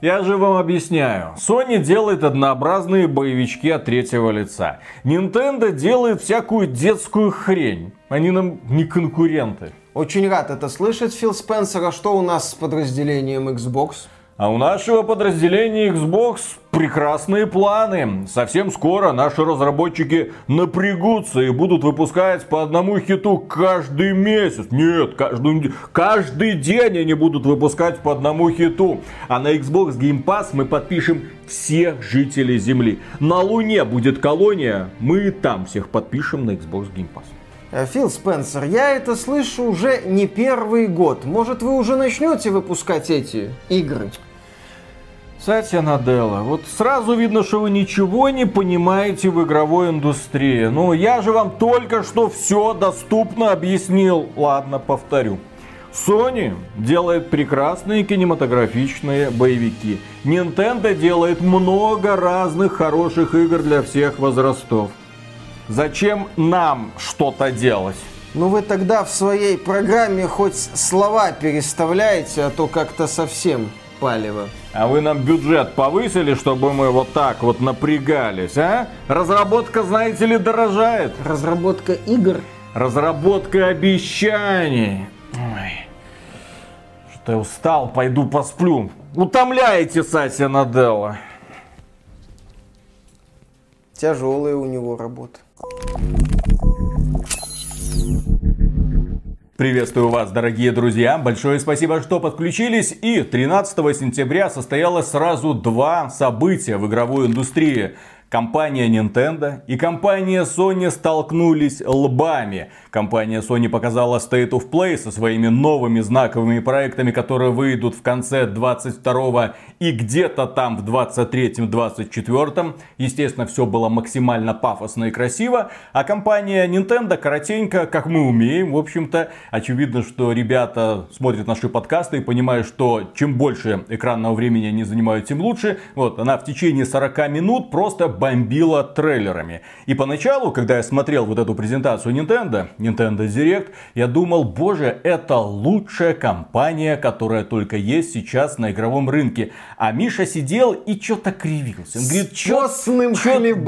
Я же вам объясняю. Sony делает однообразные боевички от третьего лица. Nintendo делает всякую детскую хрень. Они нам не конкуренты. Очень рад это слышать, Фил Спенсер. А что у нас с подразделением Xbox? А у нашего подразделения Xbox прекрасные планы. Совсем скоро наши разработчики напрягутся и будут выпускать по одному хиту каждый месяц. Нет, каждый, каждый день они будут выпускать по одному хиту. А на Xbox Game Pass мы подпишем всех жителей Земли. На Луне будет колония, мы там всех подпишем на Xbox Game Pass. Э, Фил Спенсер, я это слышу уже не первый год. Может, вы уже начнете выпускать эти игры? Сатья Наделла, вот сразу видно, что вы ничего не понимаете в игровой индустрии. Ну, я же вам только что все доступно объяснил. Ладно, повторю. Sony делает прекрасные кинематографичные боевики. Nintendo делает много разных хороших игр для всех возрастов. Зачем нам что-то делать? Ну вы тогда в своей программе хоть слова переставляете, а то как-то совсем палево. А вы нам бюджет повысили, чтобы мы вот так вот напрягались, а? Разработка, знаете ли, дорожает. Разработка игр? Разработка обещаний. Ой. Что я устал, пойду посплю. Утомляете Сатья Наделла. Тяжелая у него работа. Приветствую вас, дорогие друзья. Большое спасибо, что подключились. И 13 сентября состоялось сразу два события в игровой индустрии. Компания Nintendo и компания Sony столкнулись лбами. Компания Sony показала State of Play со своими новыми знаковыми проектами, которые выйдут в конце 22 и где-то там в 23-24. Естественно, все было максимально пафосно и красиво. А компания Nintendo коротенько, как мы умеем, в общем-то. Очевидно, что ребята смотрят наши подкасты и понимают, что чем больше экранного времени они занимают, тем лучше. Вот, она в течение 40 минут просто бомбила трейлерами. И поначалу, когда я смотрел вот эту презентацию Nintendo, Nintendo Direct, я думал, боже, это лучшая компания, которая только есть сейчас на игровом рынке. А Миша сидел и что-то кривился. Он говорит, постным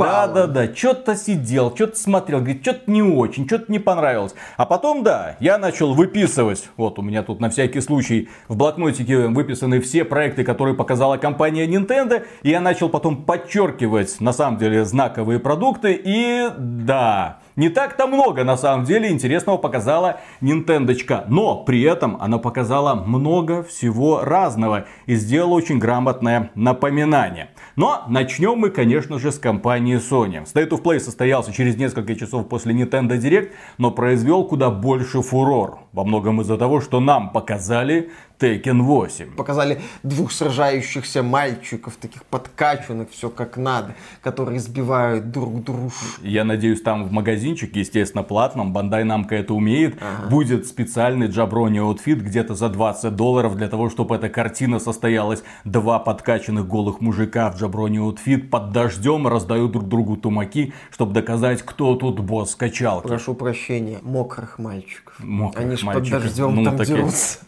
Да, да, да, что-то сидел, что-то смотрел, говорит, что-то не очень, что-то не понравилось. А потом, да, я начал выписывать, вот у меня тут на всякий случай в блокнотике выписаны все проекты, которые показала компания Nintendo, и я начал потом подчеркивать, на самом деле, знаковые продукты, и да, не так-то много на самом деле интересного показала Нинтендочка. Но при этом она показала много всего разного и сделала очень грамотное напоминание. Но начнем мы, конечно же, с компании Sony. State of Play состоялся через несколько часов после Nintendo Direct, но произвел куда больше фурор. Во многом из-за того, что нам показали Tekken 8. Показали двух сражающихся мальчиков, таких подкачанных, все как надо, которые сбивают друг друга. Я надеюсь, там в магазинчике, естественно, платном, Bandai Namco это умеет, ага. будет специальный jabroni outfit где-то за 20 долларов для того, чтобы эта картина состоялась. Два подкачанных голых мужика в jabroni outfit под дождем раздают друг другу тумаки, чтобы доказать, кто тут босс качалки. Прошу прощения, мокрых мальчиков. Мокрых Они же под дождем ну, там дерутся.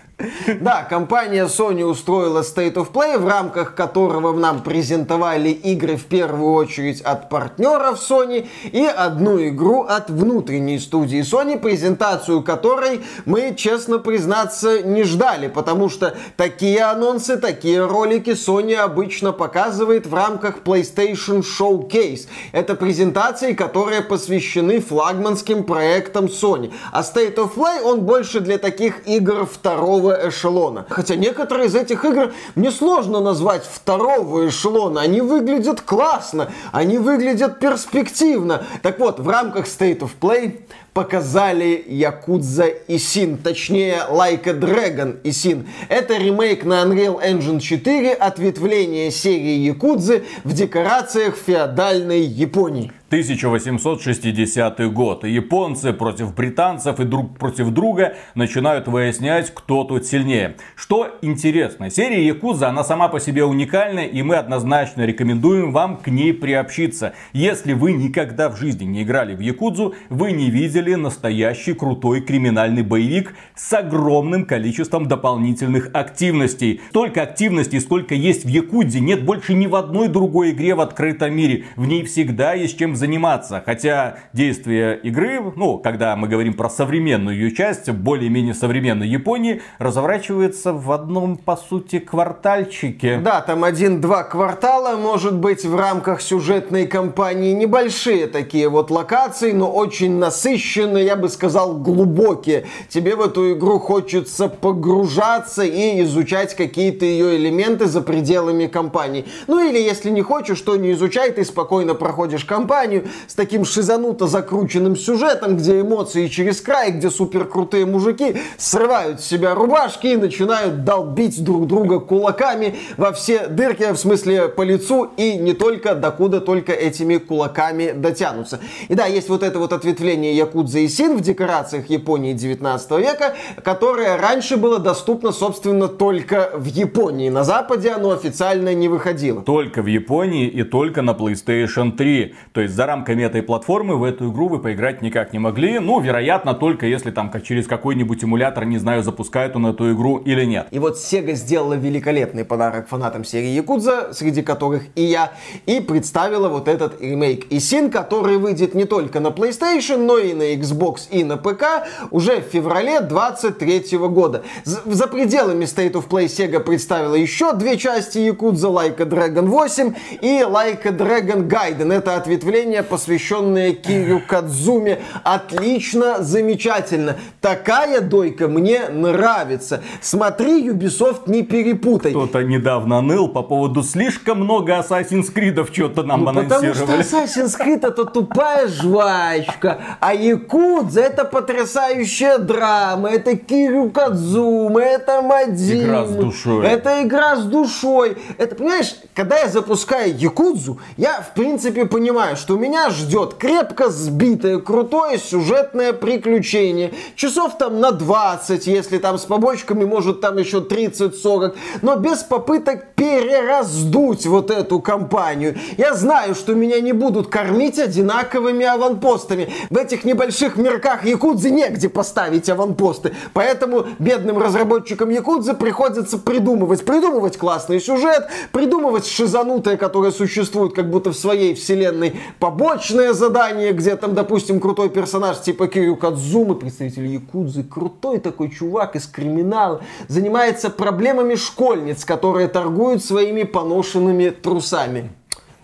Да, компания Sony устроила State of Play, в рамках которого нам презентовали игры в первую очередь от партнеров Sony и одну игру от внутренней студии Sony, презентацию которой мы, честно признаться, не ждали, потому что такие анонсы, такие ролики Sony обычно показывает в рамках PlayStation Showcase. Это презентации, которые посвящены флагманским проектам Sony. А State of Play, он больше для таких игр второго второго эшелона. Хотя некоторые из этих игр мне сложно назвать второго эшелона. Они выглядят классно, они выглядят перспективно. Так вот, в рамках State of Play показали Якудза и Син, точнее Like a Dragon и Син. Это ремейк на Unreal Engine 4, ответвление серии Якудзы в декорациях феодальной Японии. 1860 год. Японцы против британцев и друг против друга начинают выяснять, кто тут сильнее. Что интересно, серия Якуза, она сама по себе уникальна, и мы однозначно рекомендуем вам к ней приобщиться. Если вы никогда в жизни не играли в Якудзу, вы не видели создали настоящий крутой криминальный боевик с огромным количеством дополнительных активностей. Столько активностей, сколько есть в Якудзе, нет больше ни в одной другой игре в открытом мире. В ней всегда есть чем заниматься. Хотя действие игры, ну, когда мы говорим про современную ее часть, более-менее современной Японии, разворачивается в одном, по сути, квартальчике. Да, там один-два квартала, может быть, в рамках сюжетной кампании небольшие такие вот локации, но очень насыщенные, я бы сказал, глубокие. Тебе в эту игру хочется погружаться и изучать какие-то ее элементы за пределами кампании. Ну или если не хочешь, то не изучай, ты спокойно проходишь кампанию с таким шизануто закрученным сюжетом, где эмоции через край, где супер крутые мужики срывают с себя рубашки и начинают долбить друг друга кулаками во все дырки, в смысле по лицу и не только, докуда только этими кулаками дотянутся. И да, есть вот это вот ответвление Якудза и Син в декорациях Японии 19 века, которое раньше было доступно, собственно, только в Японии. На Западе оно официально не выходило. Только в Японии и только на PlayStation 3. То есть за рамками этой платформы в эту игру вы поиграть никак не могли. Ну, вероятно, только если там через какой-нибудь эмулятор, не знаю, запускают он эту игру или нет. И вот Sega сделала великолепный подарок фанатам серии Якудза, среди которых и я, и представила вот этот ремейк Исин, который выйдет не только на PlayStation, но и на Xbox и на ПК уже в феврале 23 года. За пределами State of Play Sega представила еще две части Якудза, Like a Dragon 8 и Like a Dragon Gaiden. Это ответвление, посвященное Кирю Кадзуме. Отлично, замечательно. Такая дойка мне нравится. Смотри, Ubisoft, не перепутай. Кто-то недавно ныл по поводу слишком много Assassin's Creed что-то нам ну, анонсировали. Потому что Assassin's Creed это тупая жвачка, а Якудза это потрясающая драма, это Кирю Кадзума, это Мадим. Игра с душой. Это игра с душой. Это, понимаешь, когда я запускаю Якудзу, я, в принципе, понимаю, что меня ждет крепко сбитое, крутое сюжетное приключение. Часов там на 20, если там с побочками, может там еще 30-40, но без попыток перераздуть вот эту компанию. Я знаю, что меня не будут кормить одинаковыми аванпостами. В этих небольших мирках Якудзы негде поставить аванпосты. Поэтому бедным разработчикам Якудзы приходится придумывать. Придумывать классный сюжет, придумывать шизанутое, которое существует как будто в своей вселенной, побочное задание, где там, допустим, крутой персонаж типа Кирю Кадзумы, представитель Якудзы, крутой такой чувак из криминала, занимается проблемами школьниц, которые торгуют своими поношенными трусами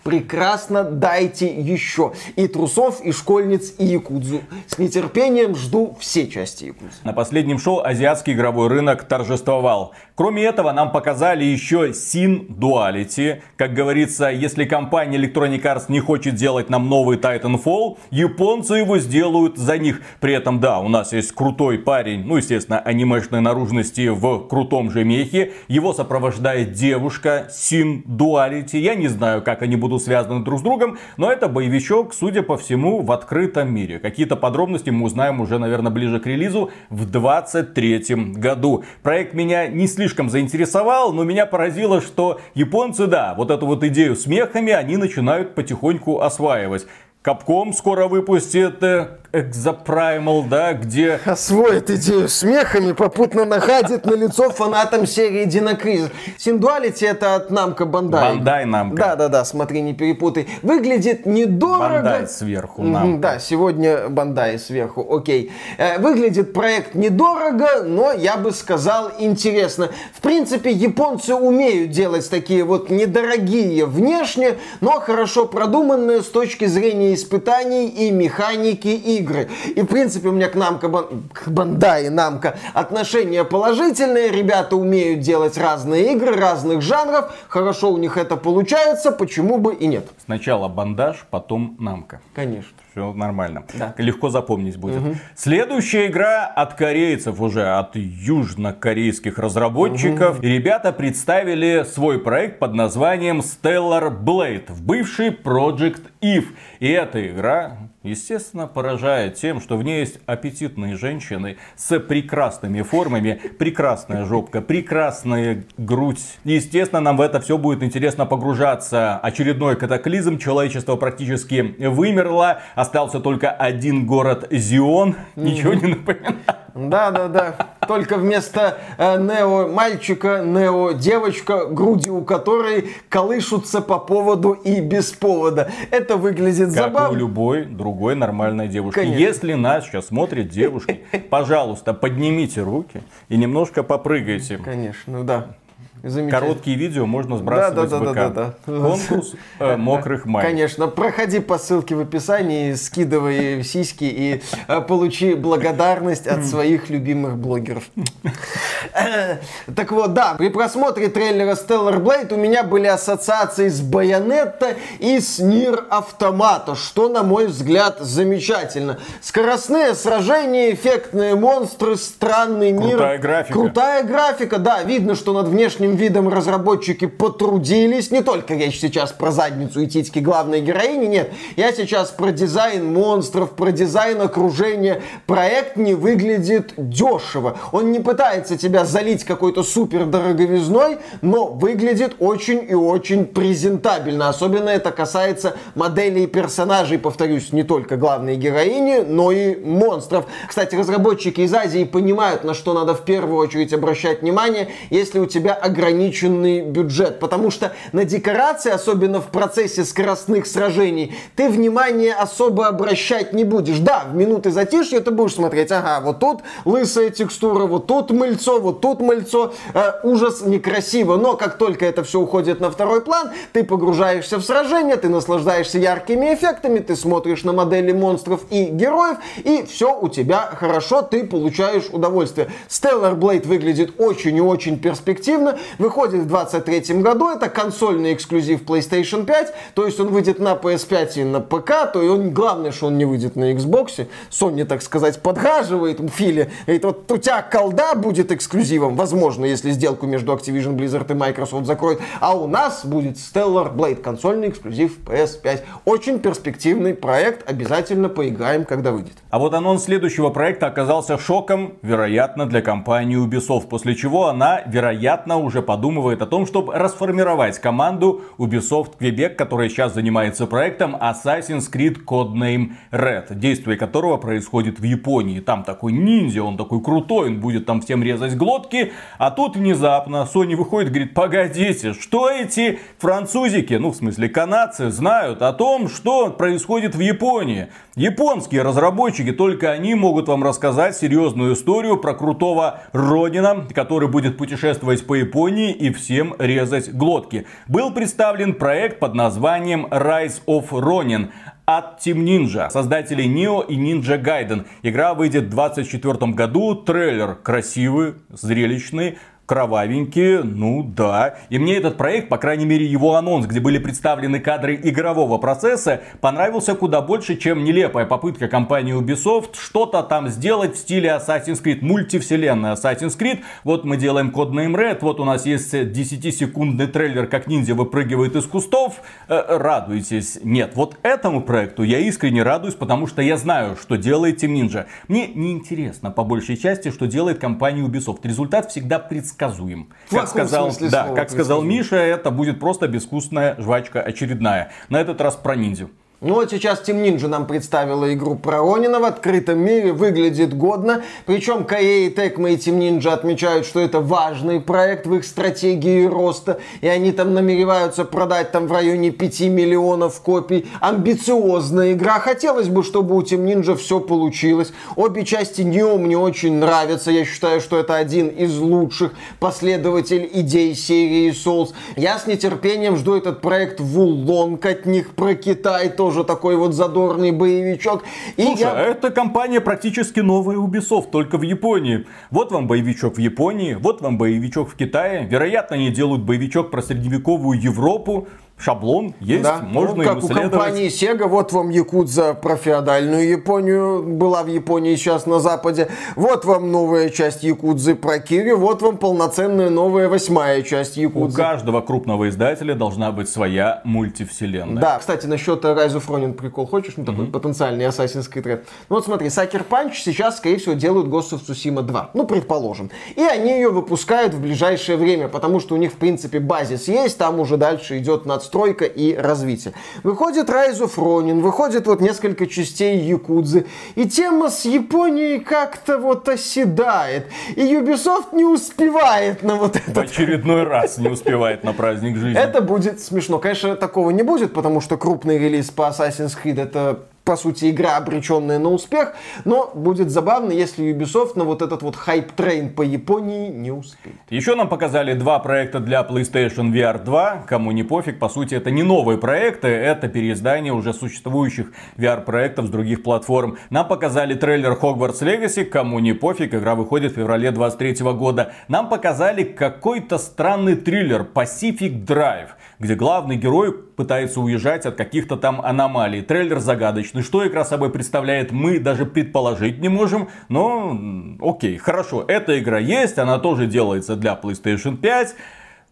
прекрасно, дайте еще. И трусов, и школьниц, и якудзу. С нетерпением жду все части якудзы. На последнем шоу азиатский игровой рынок торжествовал. Кроме этого, нам показали еще Sin Duality. Как говорится, если компания Electronic Arts не хочет делать нам новый Titanfall, японцы его сделают за них. При этом, да, у нас есть крутой парень, ну, естественно, анимешной наружности в крутом же мехе. Его сопровождает девушка Sin Duality. Я не знаю, как они будут будут связаны друг с другом, но это боевичок, судя по всему, в открытом мире. Какие-то подробности мы узнаем уже, наверное, ближе к релизу в 2023 году. Проект меня не слишком заинтересовал, но меня поразило, что японцы, да, вот эту вот идею с мехами они начинают потихоньку осваивать. Капком скоро выпустит э, Экзопраймал, да, где... Освоит идею смехами, попутно находит на лицо фанатам серии Динокризис. Синдуалити это от Намка Бандай. Бандай Намка. Да-да-да, смотри, не перепутай. Выглядит недорого. Бандай сверху, Намка. Да, сегодня Бандай сверху, окей. Э, выглядит проект недорого, но я бы сказал интересно. В принципе, японцы умеют делать такие вот недорогие внешне, но хорошо продуманные с точки зрения испытаний и механики игр игры. И, в принципе, у меня к Намка, к Бандай Намка отношения положительные. Ребята умеют делать разные игры, разных жанров. Хорошо у них это получается, почему бы и нет. Сначала бандаж, потом Намка. Конечно все нормально. Да. Легко запомнить будет. Угу. Следующая игра от корейцев уже, от южнокорейских разработчиков. Угу. ребята представили свой проект под названием Stellar Blade в бывший Project Eve. И эта игра естественно, поражает тем, что в ней есть аппетитные женщины с прекрасными формами, прекрасная жопка, прекрасная грудь. Естественно, нам в это все будет интересно погружаться. Очередной катаклизм, человечество практически вымерло, остался только один город Зион, ничего не напоминает. Да, да, да. Только вместо э, Нео мальчика, Нео девочка, груди у которой колышутся по поводу и без повода. Это выглядит как забавно. Как у любой другой нормальной девушки. Конечно. Если нас сейчас смотрят девушки, пожалуйста, поднимите руки и немножко попрыгайте. Конечно, да. Короткие видео можно сбрасывать да, да, в ВК. Да, да, да, Конкурс э, мокрых май. Конечно, проходи по ссылке в описании, скидывай сиськи и э, получи благодарность от своих любимых блогеров. Э, так вот, да, при просмотре трейлера Stellar Blade у меня были ассоциации с Байонетта и с Нир Автомата, что, на мой взгляд, замечательно. Скоростные сражения, эффектные монстры, странный мир. Крутая графика. Крутая графика, да, видно, что над внешним видом разработчики потрудились. Не только речь сейчас про задницу и титьки главной героини, нет. Я сейчас про дизайн монстров, про дизайн окружения. Проект не выглядит дешево. Он не пытается тебя залить какой-то супер дороговизной, но выглядит очень и очень презентабельно. Особенно это касается моделей персонажей, повторюсь, не только главной героини, но и монстров. Кстати, разработчики из Азии понимают, на что надо в первую очередь обращать внимание, если у тебя ограниченный бюджет. Потому что на декорации, особенно в процессе скоростных сражений, ты внимание особо обращать не будешь. Да, в минуты затишья ты будешь смотреть, ага, вот тут лысая текстура, вот тут мыльцо, вот тут мыльцо. Э, ужас некрасиво. Но как только это все уходит на второй план, ты погружаешься в сражение, ты наслаждаешься яркими эффектами, ты смотришь на модели монстров и героев, и все у тебя хорошо, ты получаешь удовольствие. Stellar Blade выглядит очень и очень перспективно выходит в 23 году, это консольный эксклюзив PlayStation 5, то есть он выйдет на PS5 и на ПК, то и он, главное, что он не выйдет на Xbox. Sony, так сказать, подгаживает Филе, говорит, вот у тебя колда будет эксклюзивом, возможно, если сделку между Activision Blizzard и Microsoft закроют, а у нас будет Stellar Blade, консольный эксклюзив PS5. Очень перспективный проект, обязательно поиграем, когда выйдет. А вот анонс следующего проекта оказался шоком, вероятно, для компании Ubisoft, после чего она, вероятно, уже подумывает о том, чтобы расформировать команду Ubisoft Quebec, которая сейчас занимается проектом Assassin's Creed Codename Red, действие которого происходит в Японии. Там такой ниндзя, он такой крутой, он будет там всем резать глотки, а тут внезапно Sony выходит и говорит, погодите, что эти французики, ну в смысле канадцы, знают о том, что происходит в Японии. Японские разработчики, только они могут вам рассказать серьезную историю про крутого Родина, который будет путешествовать по Японии и всем резать глотки. Был представлен проект под названием Rise of Ronin от Team Ninja, создателей Neo и Ninja Gaiden. Игра выйдет в 2024 году, трейлер красивый, зрелищный, кровавенькие, ну да. И мне этот проект, по крайней мере его анонс, где были представлены кадры игрового процесса, понравился куда больше, чем нелепая попытка компании Ubisoft что-то там сделать в стиле Assassin's Creed, мультивселенная Assassin's Creed. Вот мы делаем Codename Red, вот у нас есть 10-секундный трейлер, как ниндзя выпрыгивает из кустов. Э, радуйтесь. Нет, вот этому проекту я искренне радуюсь, потому что я знаю, что делает Team Ninja. Мне не интересно по большей части, что делает компания Ubisoft. Результат всегда предсказуем предсказуем. Как сказал, да, как сказал Миша, это будет просто безвкусная жвачка очередная. На этот раз про ниндзю. Ну вот сейчас Team Ninja нам представила игру про Ронина в открытом мире, выглядит годно. Причем KA, Tecmo и Team Ninja отмечают, что это важный проект в их стратегии роста. И они там намереваются продать там в районе 5 миллионов копий. Амбициозная игра. Хотелось бы, чтобы у Team Ninja все получилось. Обе части Neo мне очень нравятся. Я считаю, что это один из лучших последователей идей серии Souls. Я с нетерпением жду этот проект Вулонг от них про Китай тоже тоже такой вот задорный боевичок. И Слушай, я... а эта компания практически новая Ubisoft, только в Японии. Вот вам боевичок в Японии, вот вам боевичок в Китае. Вероятно, они делают боевичок про средневековую Европу. Шаблон есть, да. можно ну, как у компании Sega, вот вам Якудза про феодальную Японию, была в Японии, сейчас на Западе. Вот вам новая часть Якудзы про Кири, вот вам полноценная новая восьмая часть Якудзы. У каждого крупного издателя должна быть своя мультивселенная. Да, кстати, насчет Rise of Ronin прикол хочешь? Ну, такой mm-hmm. потенциальный Assassin's Creed Red. Ну, вот смотри, Sucker Punch сейчас, скорее всего, делают Ghost of Tsushima 2. Ну, предположим. И они ее выпускают в ближайшее время, потому что у них, в принципе, базис есть, там уже дальше идет над надстройка и развитие. Выходит Rise of Ronin, выходит вот несколько частей Якудзы, и тема с Японией как-то вот оседает. И Ubisoft не успевает на вот это. В очередной раз не успевает на праздник жизни. Это будет смешно. Конечно, такого не будет, потому что крупный релиз по Assassin's Creed это по сути, игра, обреченная на успех, но будет забавно, если Ubisoft на вот этот вот hype train по Японии не успеет. Еще нам показали два проекта для PlayStation VR 2, кому не пофиг, по сути, это не новые проекты, это переиздание уже существующих VR-проектов с других платформ. Нам показали трейлер Hogwarts Legacy, кому не пофиг, игра выходит в феврале 23 года. Нам показали какой-то странный триллер Pacific Drive где главный герой пытается уезжать от каких-то там аномалий. Трейлер загадочный. Что игра собой представляет, мы даже предположить не можем. Но окей, хорошо, эта игра есть, она тоже делается для PlayStation 5.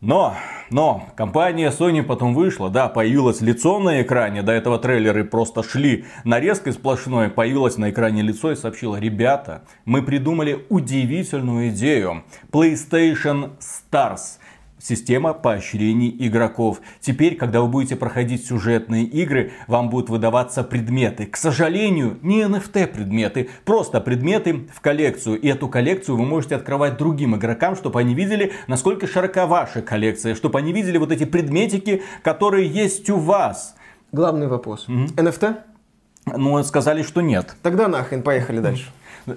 Но, но, компания Sony потом вышла, да, появилось лицо на экране, до этого трейлеры просто шли нарезкой сплошной, появилось на экране лицо и сообщила, ребята, мы придумали удивительную идею, PlayStation Stars, система поощрений игроков. Теперь, когда вы будете проходить сюжетные игры, вам будут выдаваться предметы. К сожалению, не NFT предметы, просто предметы в коллекцию. И эту коллекцию вы можете открывать другим игрокам, чтобы они видели, насколько широка ваша коллекция, чтобы они видели вот эти предметики, которые есть у вас. Главный вопрос. Mm-hmm. NFT? Ну, сказали, что нет. Тогда нахрен, поехали дальше.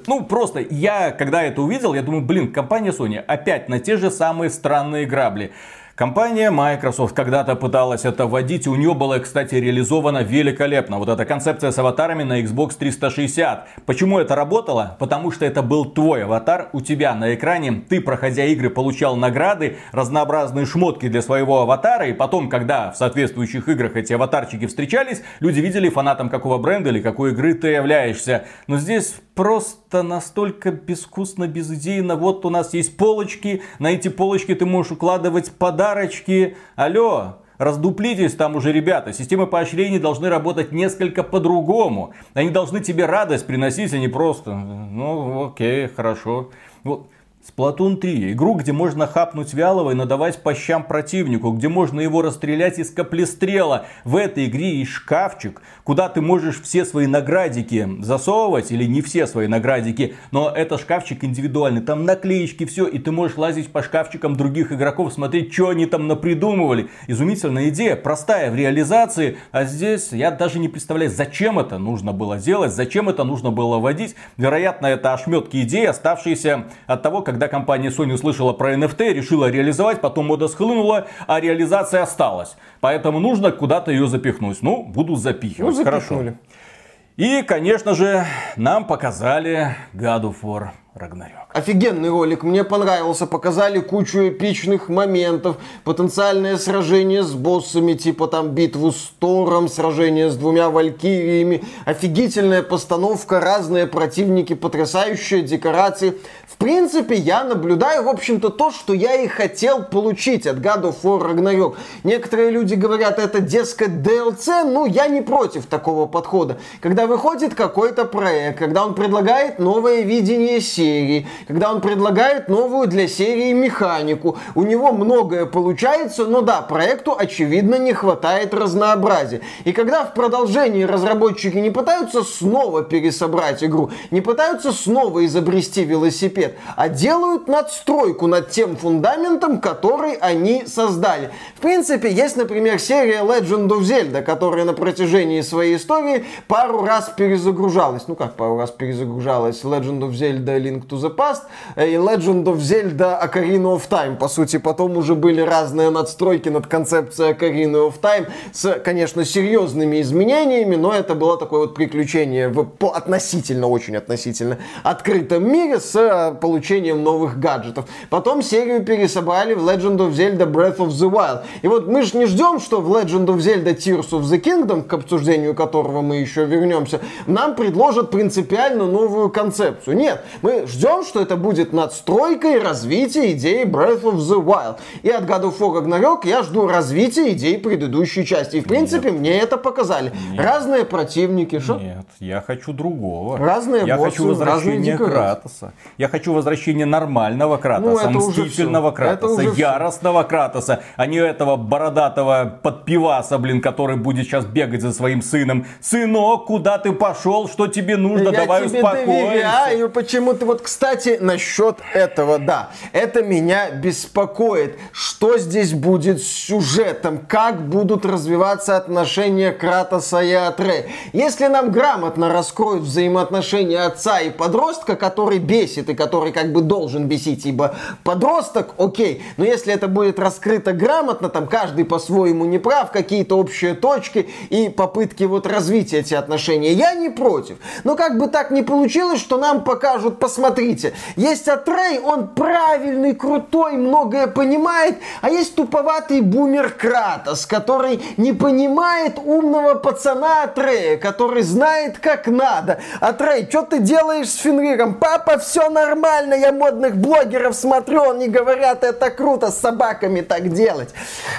Ну, просто я, когда это увидел, я думаю, блин, компания Sony опять на те же самые странные грабли. Компания Microsoft когда-то пыталась это вводить, у нее была, кстати, реализована великолепно. Вот эта концепция с аватарами на Xbox 360. Почему это работало? Потому что это был твой аватар, у тебя на экране, ты, проходя игры, получал награды, разнообразные шмотки для своего аватара, и потом, когда в соответствующих играх эти аватарчики встречались, люди видели фанатом какого бренда или какой игры ты являешься. Но здесь просто настолько безвкусно, безыдейно. Вот у нас есть полочки, на эти полочки ты можешь укладывать подарочки. Алло, Раздуплитесь там уже, ребята. Системы поощрений должны работать несколько по-другому. Они должны тебе радость приносить, а не просто, ну окей, хорошо. Вот Splatoon 3. Игру, где можно хапнуть вялого и надавать по щам противнику, где можно его расстрелять из каплестрела. В этой игре есть шкафчик, куда ты можешь все свои наградики засовывать, или не все свои наградики, но это шкафчик индивидуальный, там наклеечки, все, и ты можешь лазить по шкафчикам других игроков, смотреть, что они там напридумывали. Изумительная идея, простая в реализации, а здесь я даже не представляю, зачем это нужно было делать, зачем это нужно было вводить. Вероятно, это ошметки идей, оставшиеся от того, как когда компания Sony услышала про NFT, решила реализовать, потом мода схлынула, а реализация осталась. Поэтому нужно куда-то ее запихнуть. Ну, буду запихивать. Ну, Хорошо. И, конечно же, нам показали God of War Рагнарёк. Офигенный ролик, мне понравился, показали кучу эпичных моментов, потенциальное сражение с боссами, типа там битву с Тором, сражение с двумя валькириями, офигительная постановка, разные противники, потрясающие декорации. В принципе, я наблюдаю, в общем-то, то, что я и хотел получить от God of War Ragnarok. Некоторые люди говорят, это, дескать, DLC, ну, я не против такого подхода. Когда выходит какой-то проект, когда он предлагает новое видение серии, когда он предлагает новую для серии механику, у него многое получается, но да, проекту, очевидно, не хватает разнообразия. И когда в продолжении разработчики не пытаются снова пересобрать игру, не пытаются снова изобрести велосипед, а делают надстройку над тем фундаментом, который они создали. В принципе, есть, например, серия Legend of Zelda, которая на протяжении своей истории пару раз перезагружалась. Ну как пару раз перезагружалась? Legend of Zelda Link Link to the Past и Legend of Zelda Ocarina of Time. По сути, потом уже были разные надстройки над концепцией Ocarina of Time с, конечно, серьезными изменениями, но это было такое вот приключение в относительно, очень относительно открытом мире с э, получением новых гаджетов. Потом серию пересобрали в Legend of Zelda Breath of the Wild. И вот мы же не ждем, что в Legend of Zelda Tears of the Kingdom, к обсуждению которого мы еще вернемся, нам предложат принципиально новую концепцию. Нет, мы ждем, что это будет надстройка и развитие идеи Breath of the Wild. И от God of War Ragnarok я жду развития идей предыдущей части. И в принципе Нет. мне это показали. Нет. Разные противники. Шо? Нет, я хочу другого. Разные Я боссы, хочу возвращения Кратоса. Я хочу возвращения нормального Кратоса, ну, мстительного Кратоса, яростного все. Кратоса, а не этого бородатого подпиваса, блин, который будет сейчас бегать за своим сыном. Сынок, куда ты пошел? Что тебе нужно? Я Давай тебе успокоимся. доверяю. Почему ты вот, кстати, насчет этого, да, это меня беспокоит. Что здесь будет с сюжетом? Как будут развиваться отношения Кратоса и Атре? Если нам грамотно раскроют взаимоотношения отца и подростка, который бесит и который как бы должен бесить, ибо подросток, окей, но если это будет раскрыто грамотно, там каждый по-своему не прав, какие-то общие точки и попытки вот развить эти отношения, я не против. Но как бы так не получилось, что нам покажут, посмотрите, есть Атрей, он правильный, крутой, многое понимает, а есть туповатый бумер Кратос, который не понимает умного пацана Атрея, который знает, как надо. Атрей, что ты делаешь с Фенриром? Папа, все нормально, я модных блогеров смотрю, они говорят, это круто, с собаками так делать.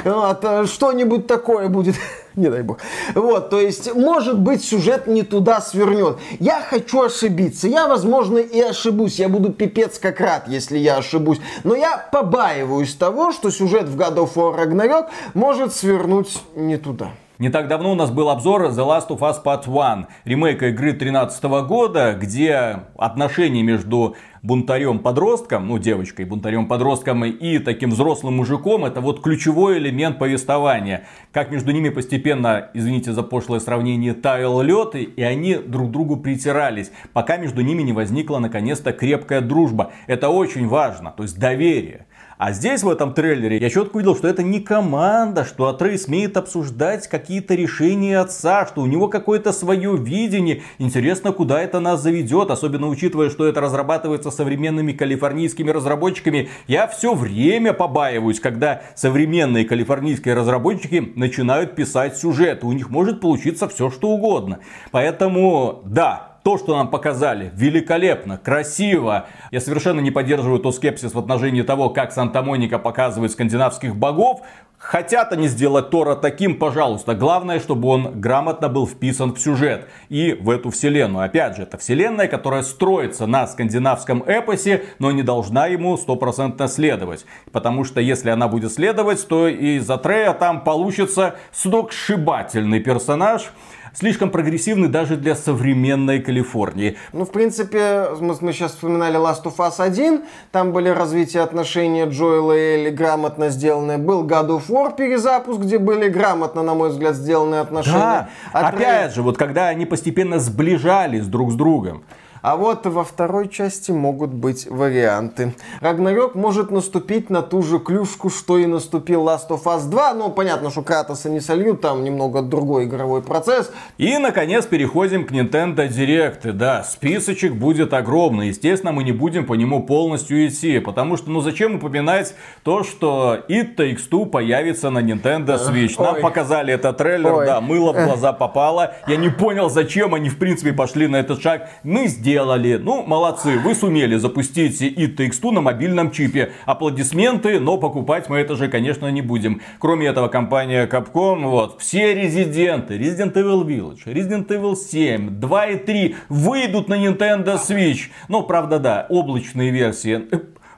Вот, э, что-нибудь такое будет не дай бог. Вот, то есть, может быть, сюжет не туда свернет. Я хочу ошибиться. Я, возможно, и ошибусь. Я буду пипец как рад, если я ошибусь. Но я побаиваюсь того, что сюжет в God of War Ragnarok может свернуть не туда. Не так давно у нас был обзор The Last of Us Part 1, ремейка игры 2013 года, где отношения между бунтарем-подростком, ну, девочкой, бунтарем-подростком и таким взрослым мужиком, это вот ключевой элемент повествования. Как между ними постепенно, извините за пошлое сравнение, таял лед, и они друг другу притирались, пока между ними не возникла наконец-то крепкая дружба. Это очень важно, то есть доверие. А здесь, в этом трейлере, я четко увидел, что это не команда, что Атрей смеет обсуждать какие-то решения отца, что у него какое-то свое видение. Интересно, куда это нас заведет, особенно учитывая, что это разрабатывается современными калифорнийскими разработчиками. Я все время побаиваюсь, когда современные калифорнийские разработчики начинают писать сюжеты. У них может получиться все, что угодно. Поэтому, да, то, что нам показали, великолепно, красиво. Я совершенно не поддерживаю то скепсис в отношении того, как Санта-Моника показывает скандинавских богов. Хотят они сделать Тора таким, пожалуйста. Главное, чтобы он грамотно был вписан в сюжет и в эту вселенную. Опять же, это вселенная, которая строится на скандинавском эпосе, но не должна ему стопроцентно следовать. Потому что если она будет следовать, то и за Трея там получится сногсшибательный персонаж слишком прогрессивный даже для современной Калифорнии. Ну, в принципе, мы, мы сейчас вспоминали Last of Us 1, там были развития отношений Джоэла и Элли грамотно сделаны. Был God of War перезапуск, где были грамотно, на мой взгляд, сделаны отношения. Да, От... опять же, вот когда они постепенно сближались друг с другом. А вот во второй части могут быть варианты. Рагнарёк может наступить на ту же клюшку, что и наступил Last of Us 2. Ну, понятно, что Кратоса не сольют, там немного другой игровой процесс. И, наконец, переходим к Nintendo Direct. Да, списочек будет огромный. Естественно, мы не будем по нему полностью идти, потому что, ну, зачем упоминать то, что It Takes Two появится на Nintendo Switch. Нам Ой. показали этот трейлер, Ой. да, мыло в глаза попало. Я не понял, зачем они, в принципе, пошли на этот шаг. Мы сделали сделали. Ну, молодцы, вы сумели запустить и Takes на мобильном чипе. Аплодисменты, но покупать мы это же, конечно, не будем. Кроме этого, компания Capcom, вот, все резиденты, Resident Evil Village, Resident Evil 7, 2 и 3 выйдут на Nintendo Switch. Но, правда, да, облачные версии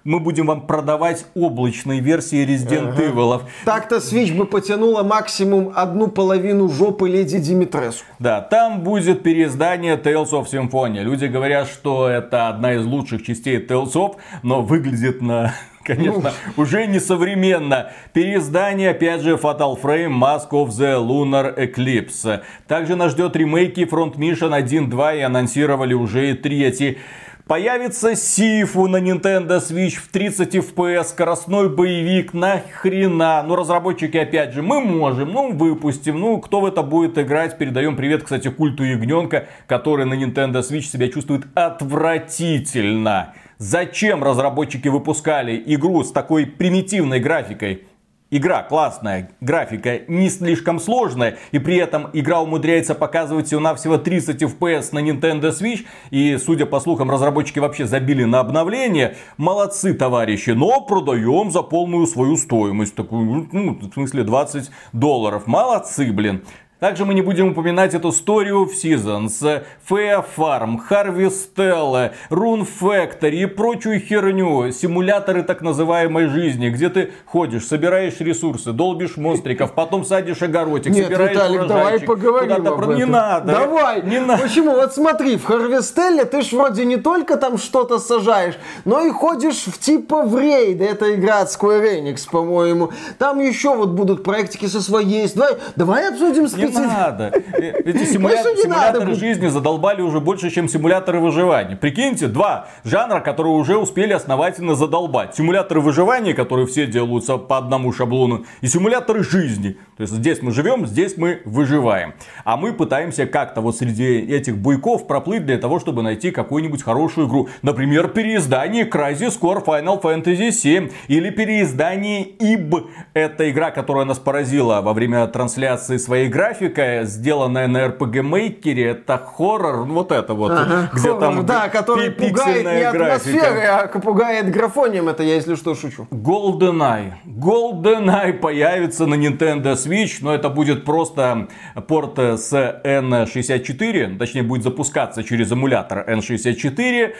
мы будем вам продавать облачные версии Resident ага. Evil. Так-то Switch бы потянула максимум одну половину жопы Леди Димитреску. Да, там будет переиздание Tales of Symphonia. Люди говорят, что это одна из лучших частей Tales of, но выглядит на конечно, уже не современно. Переиздание, опять же, Fatal Frame Mask of the Lunar Eclipse. Также нас ждет ремейки Front Mission 1, 2 и анонсировали уже и третий. Появится Сифу на Nintendo Switch в 30 FPS, скоростной боевик, нахрена. Ну, разработчики, опять же, мы можем, ну, выпустим. Ну, кто в это будет играть? Передаем привет, кстати, культу ягненка, который на Nintendo Switch себя чувствует отвратительно. Зачем разработчики выпускали игру с такой примитивной графикой? Игра классная, графика не слишком сложная, и при этом игра умудряется показывать всего-навсего 30 FPS на Nintendo Switch, и, судя по слухам, разработчики вообще забили на обновление. Молодцы, товарищи, но продаем за полную свою стоимость, такую, ну, в смысле 20 долларов. Молодцы, блин. Также мы не будем упоминать эту историю в Seasons, Fair Farm, Harvestella, Rune Factory и прочую херню. Симуляторы так называемой жизни, где ты ходишь, собираешь ресурсы, долбишь монстриков, потом садишь огородик, Нет, собираешь Виталик, давай поговорим об про... этом. Не надо. Давай. Не надо. Почему? Вот смотри, в Харвестелле ты ж вроде не только там что-то сажаешь, но и ходишь в типа в рейд. Это игра от Square Enix, по-моему. Там еще вот будут проектики со своей. Давай, давай обсудим Не надо. Э, Эти симуля- Конечно, не симуляторы надо. жизни задолбали уже больше, чем симуляторы выживания. Прикиньте, два жанра, которые уже успели основательно задолбать. Симуляторы выживания, которые все делаются по одному шаблону, и симуляторы жизни. То есть здесь мы живем, здесь мы выживаем. А мы пытаемся как-то вот среди этих буйков проплыть для того, чтобы найти какую-нибудь хорошую игру. Например, переиздание Crysis Core Final Fantasy 7 или переиздание ИБ. Это игра, которая нас поразила во время трансляции своей графикой, сделанная на RPG Maker. Это хоррор, ну, вот это вот, где Хоррор, там да, который пугает не атмосферой, а пугает графонием. Это я, если что, шучу. GoldenEye. GoldenEye появится на Nintendo Switch, но это будет просто порт с N64, точнее будет запускаться через эмулятор N64.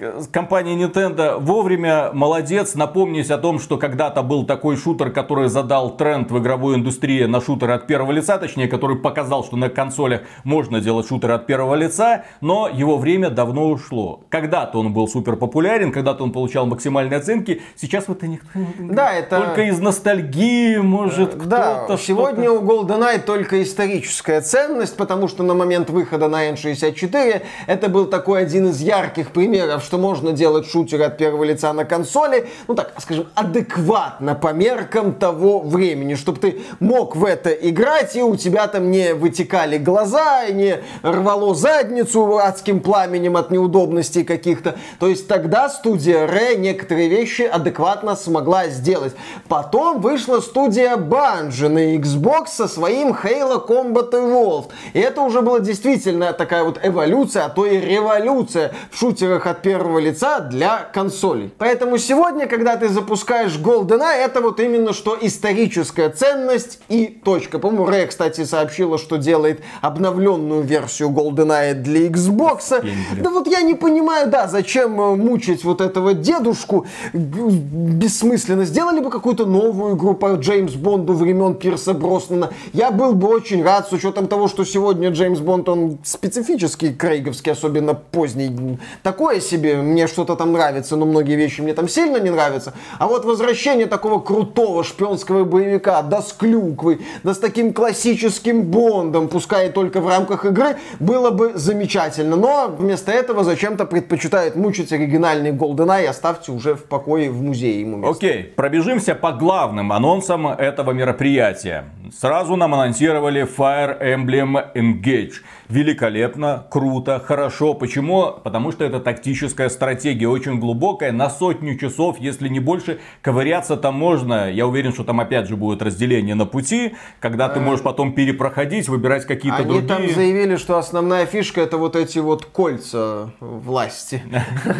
К- Компания Nintendo вовремя молодец, напомнить о том, что когда-то был такой шутер, который задал тренд в игровой индустрии на шутеры от первого лица, точнее, который показал, что на консолях можно делать шутеры от первого лица, но его время давно ушло. Когда-то он был супер популярен, когда-то он получал максимальные оценки, сейчас в это никто. Да, это- Только из ностальгии, может, Да, кто-то сегодня у GoldenEye только историческая ценность, потому что на момент выхода на N64 это был такой один из ярких примеров, что можно делать шутеры от первого лица на консоли, ну так, скажем, адекватно по меркам того времени, чтобы ты мог в это играть, и у тебя там не вытекали глаза, и не рвало задницу адским пламенем от неудобностей каких-то. То есть тогда студия Rare некоторые вещи адекватно смогла сделать. Потом вышла студия Bungie на Xbox со своим Halo Combat Evolved. И это уже была действительно такая вот эволюция, а то и революция в шутерах от первого лица для консолей. Поэтому сегодня, когда ты запускаешь GoldenEye, это вот именно что историческая ценность и точка. По-моему, Rare, кстати, сообщила, что делает обновленную версию GoldenEye для Xbox. Да вот я не понимаю, да, зачем э, мучить вот этого дедушку бессмысленно. Сделали бы какую-то новую игру по Джеймс Бонду времен Пирса Броснана. Я был бы очень рад, с учетом того, что сегодня Джеймс Бонд, он специфический, крейговский, особенно поздний. Такое себе, мне что-то там нравится, но многие вещи мне там сильно не нравятся. А вот возвращение такого крутого шпионского боевика, да с клюквой, да с таким классическим Бондом, пускай и только в рамках игры, было бы замечательно. Но вместо этого зачем-то предпочитают мучить оригинальный GoldenEye, оставьте уже в покое в музее ему место. Окей, пробежимся по главным анонсам этого мероприятия. Сразу нам анонсировали Fire Emblem Engage. Великолепно, круто, хорошо. Почему? Потому что это тактическая стратегия, очень глубокая, на сотню часов, если не больше. Ковыряться там можно. Я уверен, что там опять же будет разделение на пути, когда ты можешь потом перепроходить, выбирать какие-то Они другие. там заявили, что основная фишка это вот эти вот кольца власти,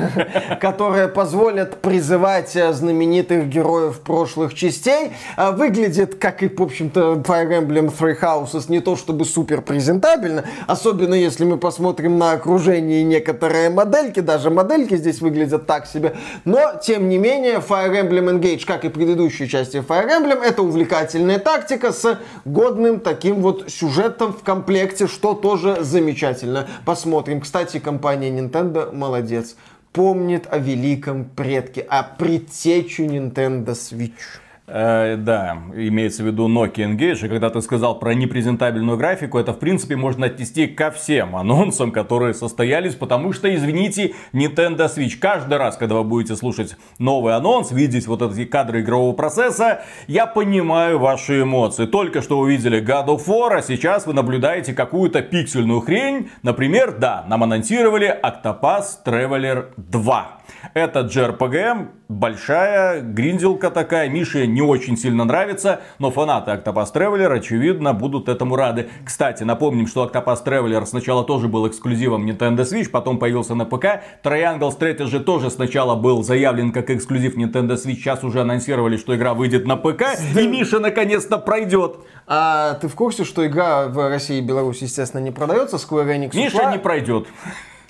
которые позволят призывать э, знаменитых героев прошлых частей. А Выглядит, как и, в общем-то, Fire Emblem Three Houses, не то чтобы супер презентабельно, особенно если мы посмотрим на окружение некоторые модельки, даже модельки здесь выглядят так себе. Но, тем не менее, Fire Emblem Engage, как и предыдущие части Fire Emblem, это увлекательная тактика с годным таким вот сюжетом в комплекте, что тоже замечательно. Посмотрим. Кстати, компания Nintendo молодец. Помнит о великом предке, о предтечу Nintendo Switch. Э, да, имеется в виду Nokia Engage. И когда ты сказал про непрезентабельную графику, это в принципе можно отнести ко всем анонсам, которые состоялись, потому что, извините, Nintendo Switch. Каждый раз, когда вы будете слушать новый анонс, видеть вот эти кадры игрового процесса, я понимаю ваши эмоции. Только что увидели God of War, а сейчас вы наблюдаете какую-то пиксельную хрень. Например, да, нам анонсировали Octopath Traveler 2. Это JRPG, большая гринделка такая. Мише не очень сильно нравится, но фанаты Octopus Traveler, очевидно, будут этому рады. Кстати, напомним, что Octopus Traveler сначала тоже был эксклюзивом Nintendo Switch, потом появился на ПК. Triangle Strategy тоже сначала был заявлен как эксклюзив Nintendo Switch, сейчас уже анонсировали, что игра выйдет на ПК, и Миша наконец-то пройдет. А ты в курсе, что игра в России и Беларуси, естественно, не продается? Square Enix Миша ушла. не пройдет.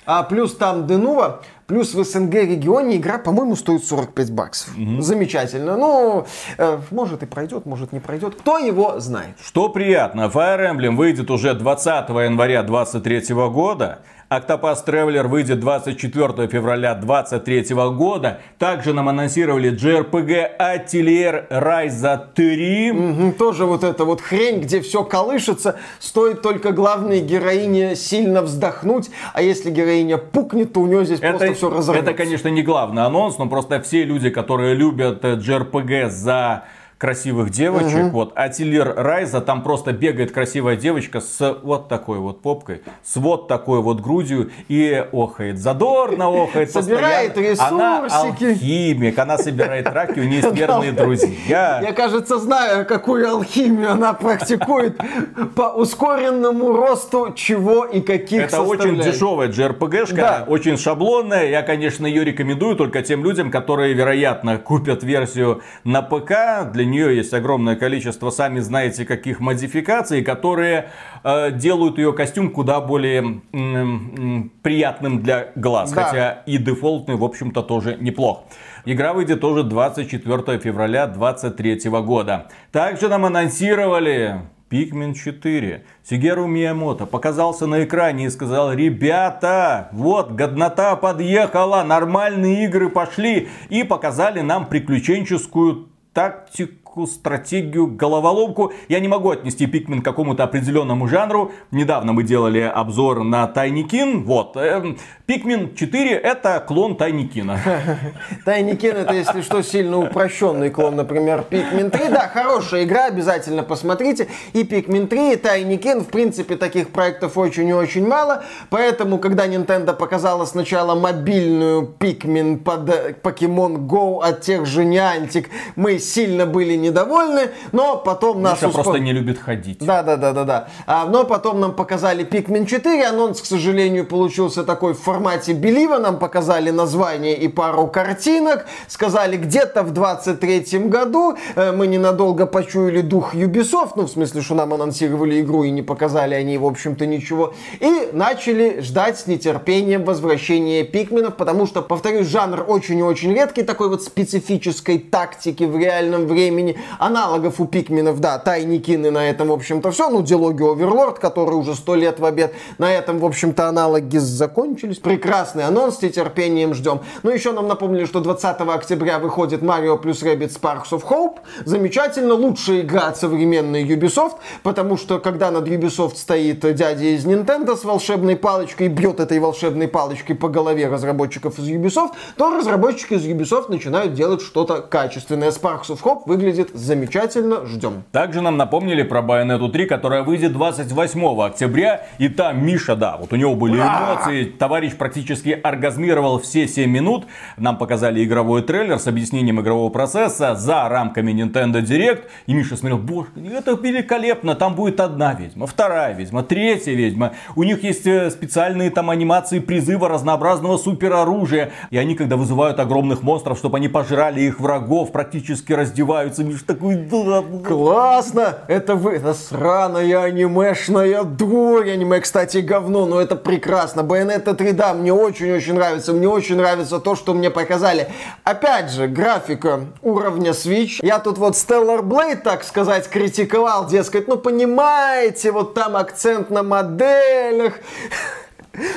А плюс там Денува, плюс в СНГ регионе игра, по-моему, стоит 45 баксов. Замечательно. Ну, э, может и пройдет, может не пройдет. Кто его знает? Что приятно, Fire Emblem выйдет уже 20 января 2023 года. Octopath Traveler выйдет 24 февраля 2023 года. Также нам анонсировали JRPG Atelier Ryza 3. Мгм, тоже вот эта вот хрень, где все колышется, стоит только главной героине сильно вздохнуть, а если героиня пукнет, то у нее здесь просто все разорвется. это, конечно, не главный анонс, но просто все люди, которые любят э, JRPG за красивых девочек. Вот. А Тиллер Райза там просто бегает красивая девочка с вот такой вот попкой, с вот такой вот грудью и охает. Задорно охает. Собирает постоянно. Она ресурсики. алхимик, она собирает раки, у нее есть верные друзья. Я, кажется, знаю, какую алхимию она практикует по ускоренному росту чего и каких Это очень дешевая JRPG-шка, Да. очень шаблонная. Я, конечно, ее рекомендую только тем людям, которые, вероятно, купят версию на ПК. Для нее есть огромное количество, сами знаете, каких модификаций, которые э, делают ее костюм куда более м, приятным для глаз. Да. Хотя и дефолтный, в общем-то, тоже неплох. Игра выйдет тоже 24 февраля 2023 года. Также нам анонсировали Pikmin 4. Сигеру Миямото показался на экране и сказал, ребята, вот, годнота подъехала, нормальные игры пошли. И показали нам приключенческую тактику, стратегию, головоломку. Я не могу отнести Pikmin к какому-то определенному жанру. Недавно мы делали обзор на Тайникин. Вот. эм, Pikmin 4 это клон Тайникина. Тайникин это, если что, сильно упрощенный клон, например, Pikmin 3. Да, хорошая игра, обязательно посмотрите. И Pikmin 3, и Тайникин, в принципе, таких проектов очень и очень мало. Поэтому, когда Nintendo показала сначала мобильную Pikmin под Pokemon Go от тех же Niantic, мы сильно были недовольны, но потом нас Миша успо- просто не любит ходить. Да, да, да, да, да. А, но потом нам показали Pikmin 4. Анонс, к сожалению, получился такой в формате Белива. Нам показали название и пару картинок. Сказали, где-то в 23 году э, мы ненадолго почуяли дух Ubisoft. Ну, в смысле, что нам анонсировали игру и не показали они, в общем-то, ничего. И начали ждать с нетерпением возвращения Пикменов, потому что, повторюсь, жанр очень и очень редкий, такой вот специфической тактики в реальном времени. Аналогов у Пикменов, да, Тайникины на этом, в общем-то, все. Ну, диалоги Оверлорд, который уже сто лет в обед. На этом, в общем-то, аналоги закончились. Прекрасный анонс, с нетерпением ждем. Ну, еще нам напомнили, что 20 октября выходит Mario плюс Rabbids Sparks of Hope. Замечательно, лучшая игра от современной Ubisoft, потому что, когда над Ubisoft стоит дядя из Nintendo с волшебной палочкой и бьет этой волшебной палочкой по голове разработчиков из Ubisoft, то разработчики из Ubisoft начинают делать что-то качественное. Sparks of Hope выглядит замечательно, ждем. Также нам напомнили про Bayonetta 3, которая выйдет 28 октября. И там Миша, да, вот у него были эмоции. Товарищ практически оргазмировал все 7 минут. Нам показали игровой трейлер с объяснением игрового процесса за рамками Nintendo Direct. И Миша смотрел, боже, это великолепно. Там будет одна ведьма, вторая ведьма, третья ведьма. У них есть э, специальные там анимации призыва разнообразного супероружия. И они, когда вызывают огромных монстров, чтобы они пожрали их врагов, практически раздеваются. Миша такой, да, Классно! Это вы, это сраная анимешная дурь. Аниме, кстати, говно, но это прекрасно. Bayonetta 3, да, мне очень-очень нравится. Мне очень нравится то, что мне показали. Опять же, графика уровня Switch. Я тут вот Stellar Blade, так сказать, критиковал, дескать, ну понимаете, вот там акцент на моделях.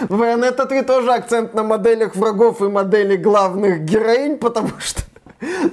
В Bayonetta 3 тоже акцент на моделях врагов и модели главных героинь, потому что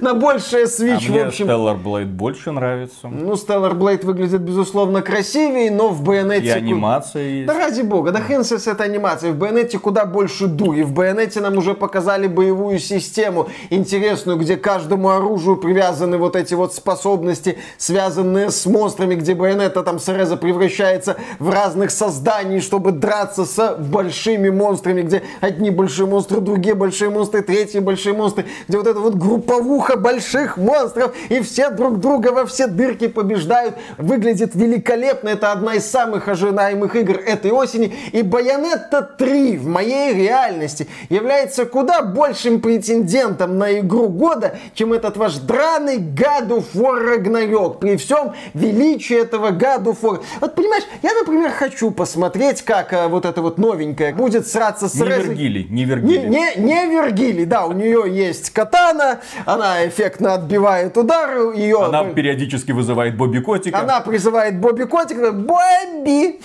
на большее Switch, а в общем. Stellar Blade больше нравится. Ну, Stellar Blade выглядит, безусловно, красивее, но в Байонете... И анимация есть. Да ради бога, да хрен с этой анимацией. В Байонете куда больше дури. В Байонете нам уже показали боевую систему интересную, где каждому оружию привязаны вот эти вот способности, связанные с монстрами, где Байонета там Сареза превращается в разных созданий, чтобы драться с большими монстрами, где одни большие монстры, другие большие монстры, третьи большие монстры, где вот эта вот групповуха больших монстров, и все друг друга во все дырки побеждают. Выглядит великолепно. Это одна из самых ожидаемых игр этой осени. И Bayonetta 3 в моей реальности является куда большим претендентом на игру года, чем этот ваш драный of War Ragnarok. При всем величии этого of War. Вот понимаешь, я, например, хочу посмотреть, как а, вот это вот новенькое будет сраться с Не Резой- Вергилий, не Вергилий. не, не, не Вергилий, да, у нее есть катана, она эффектно отбивает удары, ее... Она периодически вызывает Бобби Котика. Она призывает Бобби Котика, Бобби!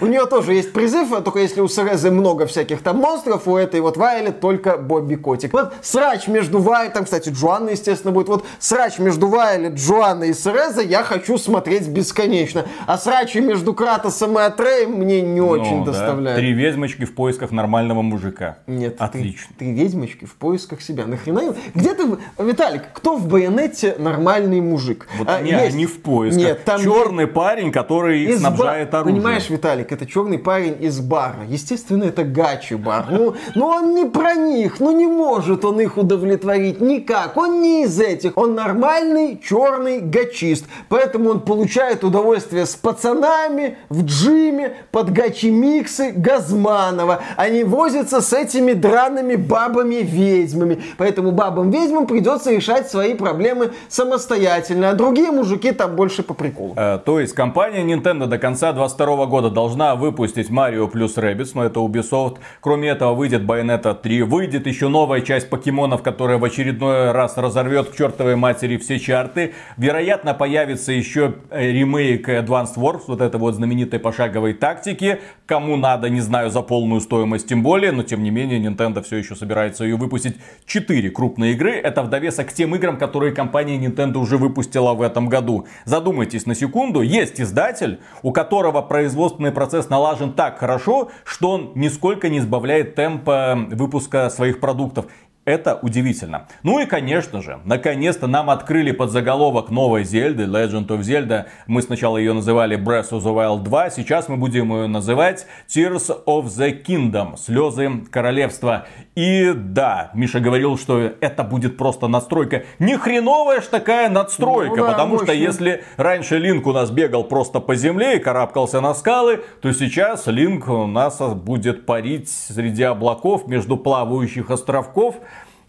У нее тоже есть призыв, а только если у Серезы много всяких там монстров, у этой вот Вайлет только Бобби Котик. Вот срач между Вайлет, там, кстати, Джоанна, естественно, будет. Вот срач между Вайлет, Джоанной и Серезой я хочу смотреть бесконечно. А срачи между Кратосом и Атреем мне не очень Ну, да. доставляют. Три ведьмочки в поисках нормального мужика. Нет, Отлично. Ты, ты ведьмочки в поисках себя. Нахрена? Где ты, Виталик, кто в байонете нормальный мужик? Вот А, не, есть. они в поисках. Нет, там Черный парень, который их из ба- снабжает оружием. Понимаешь, Виталик, это черный парень из бара. Естественно, это гачи бар. Ну, ну он не про них, ну не может он их удовлетворить никак. Он не из этих. Он нормальный черный гачист. Поэтому он получает удовольствие с пацанами в джиме под гачи-миксы Газманова. Они возятся с этими драными бабами-ведьмами. Поэтому бабам-ведьмам придется решать свои проблемы самостоятельно. А другие мужики там больше по приколу. Э, То есть компания Nintendo до конца 2022 года должна выпустить Mario плюс Rabbids, но это Ubisoft. Кроме этого выйдет Bayonetta 3, выйдет еще новая часть покемонов, которая в очередной раз разорвет к чертовой матери все чарты. Вероятно, появится еще э, ремейк Advanced Wars, вот это вот знаменитой пошаговой тактики. Кому надо, не знаю, за полную стоимость тем более, но тем не менее Nintendo все еще собирается ее выпустить. Четыре крупные игры, это в довесок к тем играм, которые компания Nintendo уже выпустила в этом году. Задумайтесь на секунду, есть издатель, у которого производственный процесс налажен так хорошо, что он нисколько не сбавляет темпа выпуска своих продуктов. Это удивительно. Ну и, конечно же, наконец-то нам открыли подзаголовок новой Зельды, Legend of Zelda. Мы сначала ее называли Breath of the Wild 2, сейчас мы будем ее называть Tears of the Kingdom, Слезы Королевства. И да, Миша говорил, что это будет просто надстройка. Ни хреновая ж такая надстройка, Ну да, потому что мощно. если раньше Линк у нас бегал просто по земле и карабкался на скалы, то сейчас Линк у нас будет парить среди облаков между плавающих островков.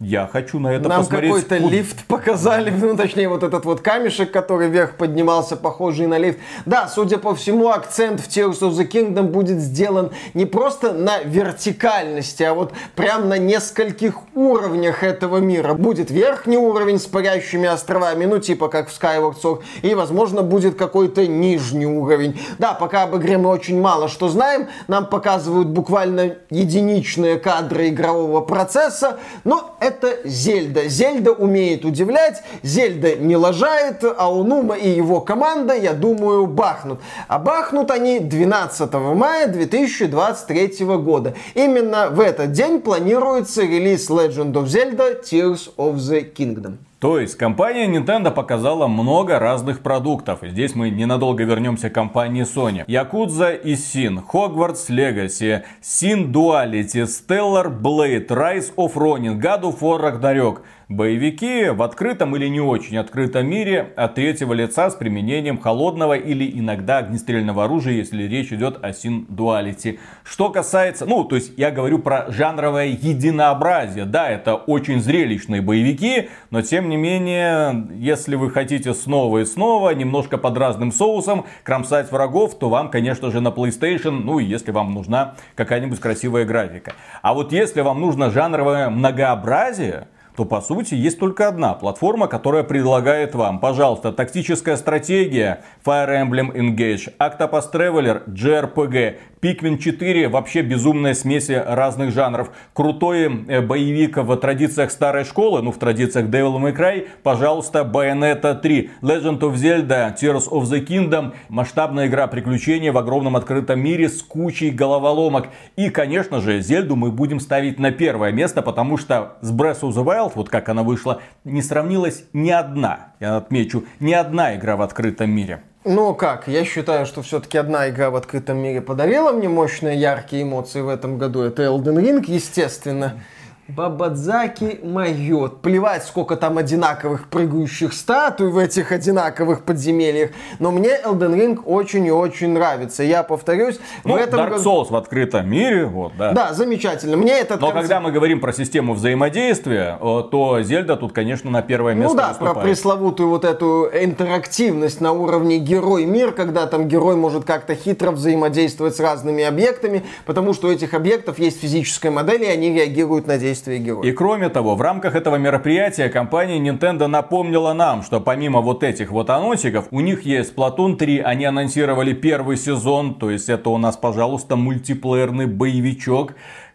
Я хочу на это Нам посмотреть. какой-то Куд- лифт показали, ну точнее вот этот вот камешек, который вверх поднимался, похожий на лифт. Да, судя по всему, акцент в Tears of the Kingdom будет сделан не просто на вертикальности, а вот прям на нескольких уровнях этого мира. Будет верхний уровень с парящими островами, ну типа как в Skyward Sword, и возможно будет какой-то нижний уровень. Да, пока об игре мы очень мало что знаем, нам показывают буквально единичные кадры игрового процесса, но это Зельда. Зельда умеет удивлять, Зельда не лажает, а Унума и его команда, я думаю, бахнут. А бахнут они 12 мая 2023 года. Именно в этот день планируется релиз Legend of Zelda Tears of the Kingdom. То есть компания Nintendo показала много разных продуктов. Здесь мы ненадолго вернемся к компании Sony. Yakuza и Sin, Hogwarts Legacy, Sin Duality, Stellar Blade, Rise of Ronin, God of War Ragnarok. Боевики в открытом или не очень открытом мире от третьего лица с применением холодного или иногда огнестрельного оружия, если речь идет о Duality. Что касается, ну, то есть я говорю про жанровое единообразие. Да, это очень зрелищные боевики, но тем не менее, если вы хотите снова и снова, немножко под разным соусом, кромсать врагов, то вам, конечно же, на PlayStation, ну, если вам нужна какая-нибудь красивая графика. А вот если вам нужно жанровое многообразие, то по сути есть только одна платформа, которая предлагает вам, пожалуйста, тактическая стратегия Fire Emblem Engage, Octopus Traveler, JRPG, Pikmin 4 вообще безумная смесь разных жанров. Крутой э, боевик в традициях старой школы, ну в традициях Devil May Cry, пожалуйста, Bayonetta 3. Legend of Zelda Tears of the Kingdom. Масштабная игра приключения в огромном открытом мире с кучей головоломок. И, конечно же, Зельду мы будем ставить на первое место, потому что с Breath of the Wild, вот как она вышла, не сравнилась ни одна, я отмечу, ни одна игра в открытом мире. Ну как, я считаю, что все-таки одна игра в открытом мире подарила мне мощные, яркие эмоции в этом году. Это Elden Ring, естественно. Бабадзаки майот. Плевать, сколько там одинаковых прыгающих статуй в этих одинаковых подземельях. Но мне Elden Ring очень и очень нравится. Я повторюсь, ну, в этом Dark году... Souls в открытом мире, вот, да. Да, замечательно. Мне этот Но концепт... когда мы говорим про систему взаимодействия, то Зельда тут, конечно, на первое место Ну да, выступает. про пресловутую вот эту интерактивность на уровне герой-мир, когда там герой может как-то хитро взаимодействовать с разными объектами, потому что у этих объектов есть физическая модель, и они реагируют на действия действия героя. И кроме того, в рамках этого мероприятия компания Nintendo напомнила нам, что помимо вот этих вот анонсиков, у них есть Splatoon 3, они анонсировали первый сезон, то есть это у нас, пожалуйста, мультиплеерный боевичок.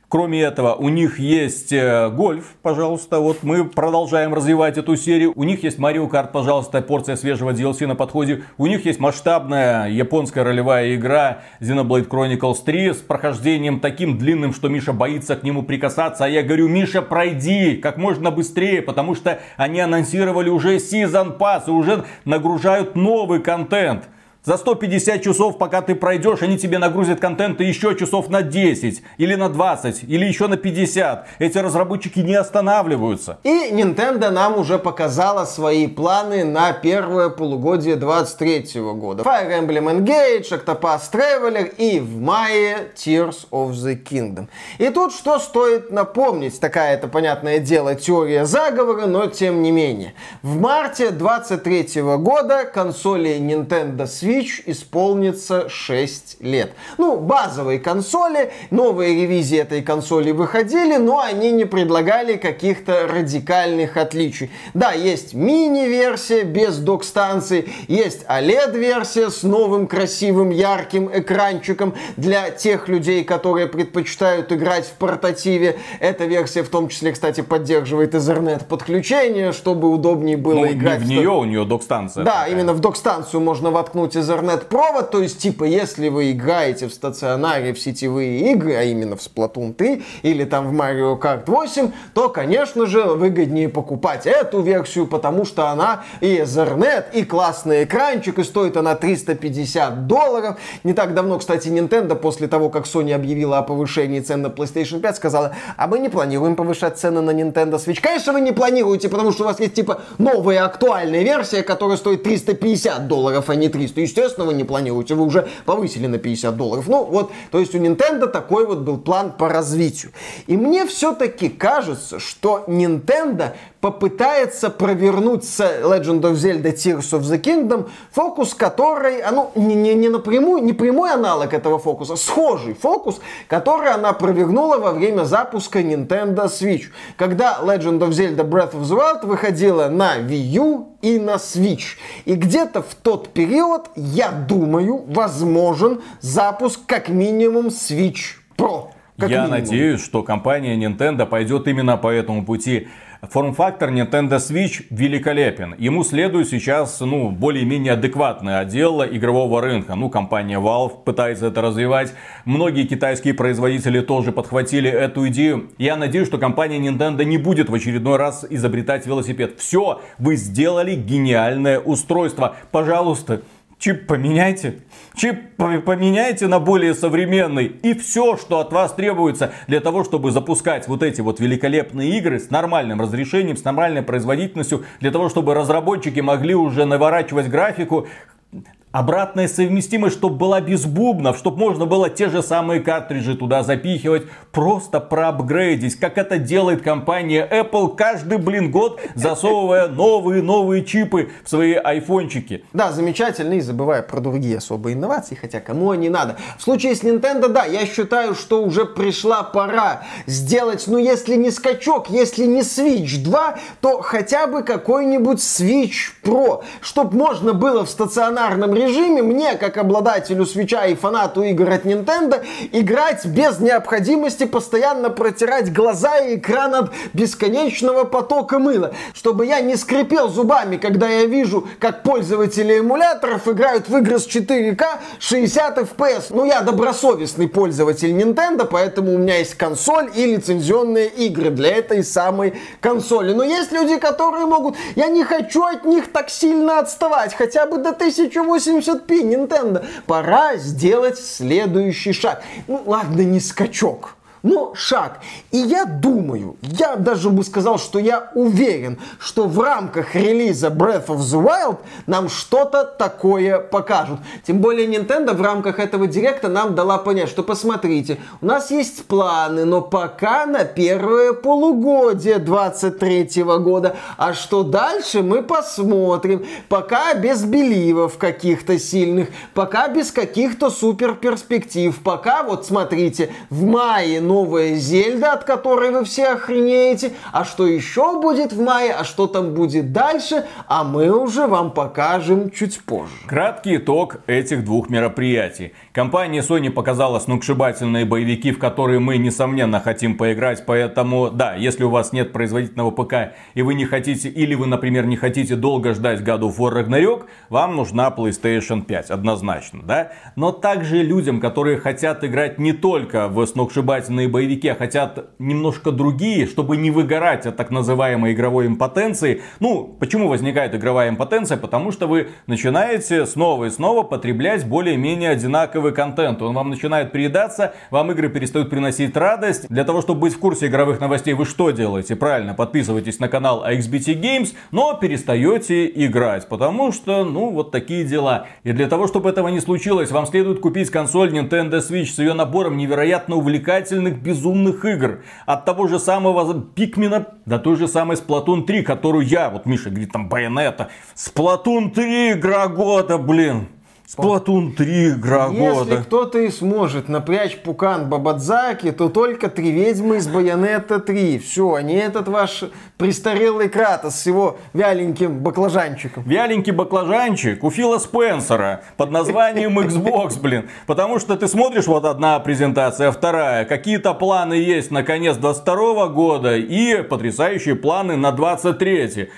Кроме этого, у них есть э, гольф, пожалуйста, вот мы продолжаем развивать эту серию. У них есть Mario Kart, пожалуйста, порция свежего DLC на подходе. У них есть масштабная японская ролевая игра Xenoblade Chronicles 3 с прохождением таким длинным, что Миша боится к нему прикасаться. А я говорю, Миша, пройди как можно быстрее, потому что они анонсировали уже Season Pass и уже нагружают новый контент. За 150 часов, пока ты пройдешь, они тебе нагрузят контента еще часов на 10, или на 20, или еще на 50. Эти разработчики не останавливаются. И Nintendo нам уже показала свои планы на первое полугодие 23 года. Fire Emblem Engage, Octopath Traveler и в мае Tears of the Kingdom. И тут что стоит напомнить, такая это, понятное дело, теория заговора, но тем не менее. В марте 23 года консоли Nintendo Switch Switch исполнится 6 лет. Ну, базовые консоли, новые ревизии этой консоли выходили, но они не предлагали каких-то радикальных отличий. Да, есть мини-версия без док-станции, есть OLED-версия с новым красивым ярким экранчиком для тех людей, которые предпочитают играть в портативе. Эта версия в том числе, кстати, поддерживает Ethernet подключение, чтобы удобнее было ну, играть. Не в нее, у нее док-станция. Да, такая. именно в док-станцию можно воткнуть Ethernet-провод, то есть, типа, если вы играете в стационаре в сетевые игры, а именно в Splatoon 3 или там в Mario Kart 8, то, конечно же, выгоднее покупать эту версию, потому что она и Ethernet, и классный экранчик, и стоит она 350 долларов. Не так давно, кстати, Nintendo после того, как Sony объявила о повышении цен на PlayStation 5, сказала, а мы не планируем повышать цены на Nintendo Switch. Конечно, вы не планируете, потому что у вас есть, типа, новая актуальная версия, которая стоит 350 долларов, а не 300 естественно, вы не планируете, вы уже повысили на 50 долларов. Ну вот, то есть у Nintendo такой вот был план по развитию. И мне все-таки кажется, что Nintendo попытается провернуть с Legend of Zelda Tears of the Kingdom фокус, который, а, ну, не, не, не напрямую, не прямой аналог этого фокуса, схожий фокус, который она провернула во время запуска Nintendo Switch. Когда Legend of Zelda Breath of the Wild выходила на Wii U и на Switch. И где-то в тот период, я думаю, возможен запуск как минимум Switch Pro. Как я минимум. надеюсь, что компания Nintendo пойдет именно по этому пути. Форм-фактор Nintendo Switch великолепен. Ему следует сейчас, ну, более-менее адекватный отдел игрового рынка. Ну, компания Valve пытается это развивать. Многие китайские производители тоже подхватили эту идею. Я надеюсь, что компания Nintendo не будет в очередной раз изобретать велосипед. Все, вы сделали гениальное устройство. Пожалуйста, чип поменяйте. Чип поменяйте на более современный. И все, что от вас требуется для того, чтобы запускать вот эти вот великолепные игры с нормальным разрешением, с нормальной производительностью, для того, чтобы разработчики могли уже наворачивать графику, Обратная совместимость, чтобы была без бубнов, чтобы можно было те же самые картриджи туда запихивать, просто проапгрейдить, как это делает компания Apple каждый, блин, год, засовывая новые-новые чипы в свои айфончики. Да, замечательно, и забывая про другие особые инновации, хотя кому они надо. В случае с Nintendo, да, я считаю, что уже пришла пора сделать, ну если не скачок, если не Switch 2, то хотя бы какой-нибудь Switch Pro, чтобы можно было в стационарном режиме режиме мне, как обладателю свеча и фанату игр от Nintendo, играть без необходимости постоянно протирать глаза и экран от бесконечного потока мыла, чтобы я не скрипел зубами, когда я вижу, как пользователи эмуляторов играют в игры с 4К 60 FPS. Ну, я добросовестный пользователь Nintendo, поэтому у меня есть консоль и лицензионные игры для этой самой консоли. Но есть люди, которые могут... Я не хочу от них так сильно отставать, хотя бы до 1080p Nintendo. Пора сделать следующий шаг. Ну, ладно, не скачок но шаг. И я думаю, я даже бы сказал, что я уверен, что в рамках релиза Breath of the Wild нам что-то такое покажут. Тем более Nintendo в рамках этого директа нам дала понять, что посмотрите, у нас есть планы, но пока на первое полугодие 23 года. А что дальше, мы посмотрим. Пока без беливов каких-то сильных, пока без каких-то супер перспектив, пока вот смотрите, в мае, но новая Зельда, от которой вы все охренеете, а что еще будет в мае, а что там будет дальше, а мы уже вам покажем чуть позже. Краткий итог этих двух мероприятий. Компания Sony показала сногсшибательные боевики, в которые мы, несомненно, хотим поиграть, поэтому, да, если у вас нет производительного ПК, и вы не хотите, или вы, например, не хотите долго ждать of War Ragnarok, вам нужна PlayStation 5, однозначно, да? Но также людям, которые хотят играть не только в сногсшибательные современные боевики, а хотят немножко другие, чтобы не выгорать от так называемой игровой импотенции. Ну, почему возникает игровая импотенция? Потому что вы начинаете снова и снова потреблять более-менее одинаковый контент. Он вам начинает приедаться, вам игры перестают приносить радость. Для того, чтобы быть в курсе игровых новостей, вы что делаете? Правильно, подписывайтесь на канал AXBT Games, но перестаете играть, потому что, ну, вот такие дела. И для того, чтобы этого не случилось, вам следует купить консоль Nintendo Switch с ее набором невероятно увлекательных самых безумных игр. От того же самого Пикмена до той же самой Splatoon 3, которую я, вот Миша говорит, там Байонета. Splatoon 3 игра года, блин. Сплатун 3 игра Если года. Если кто-то и сможет напрячь Пукан Бабадзаки, то только три ведьмы из Байонета 3. Все, а не этот ваш престарелый Кратос с его вяленьким баклажанчиком. Вяленький баклажанчик у Фила Спенсера под названием Xbox, блин. Потому что ты смотришь, вот одна презентация, вторая. Какие-то планы есть на конец 22 года и потрясающие планы на 23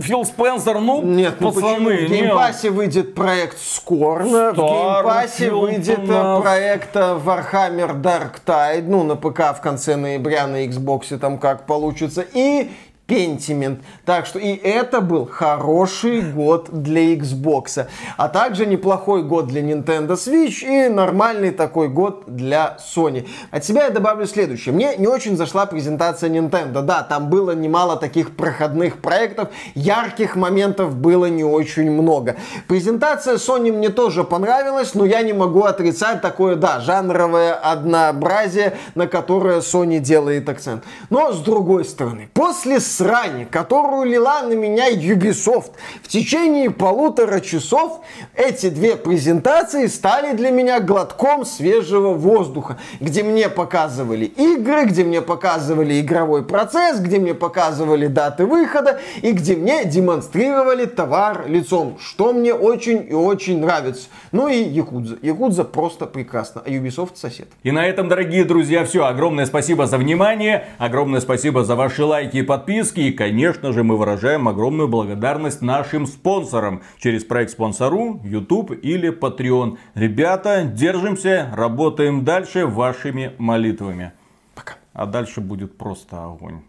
Фил Спенсер, ну, нет, ну пацаны, почему? В Game Pass е выйдет проект Scorn, в Game Pass е выйдет э, проект э, Warhammer Darktide, ну, на ПК в конце ноября, на Xbox там как получится, и Pentiment. Так что и это был хороший год для Xbox. А также неплохой год для Nintendo Switch и нормальный такой год для Sony. От себя я добавлю следующее. Мне не очень зашла презентация Nintendo. Да, там было немало таких проходных проектов, ярких моментов было не очень много. Презентация Sony мне тоже понравилась, но я не могу отрицать такое, да, жанровое однообразие, на которое Sony делает акцент. Но с другой стороны, после срань, которую лила на меня Ubisoft. В течение полутора часов эти две презентации стали для меня глотком свежего воздуха, где мне показывали игры, где мне показывали игровой процесс, где мне показывали даты выхода и где мне демонстрировали товар лицом, что мне очень и очень нравится. Ну и Якудза. Якудза просто прекрасно, а Ubisoft сосед. И на этом, дорогие друзья, все. Огромное спасибо за внимание, огромное спасибо за ваши лайки и подписки поддержки. И, конечно же, мы выражаем огромную благодарность нашим спонсорам через проект Спонсору, YouTube или Patreon. Ребята, держимся, работаем дальше вашими молитвами. Пока. А дальше будет просто огонь.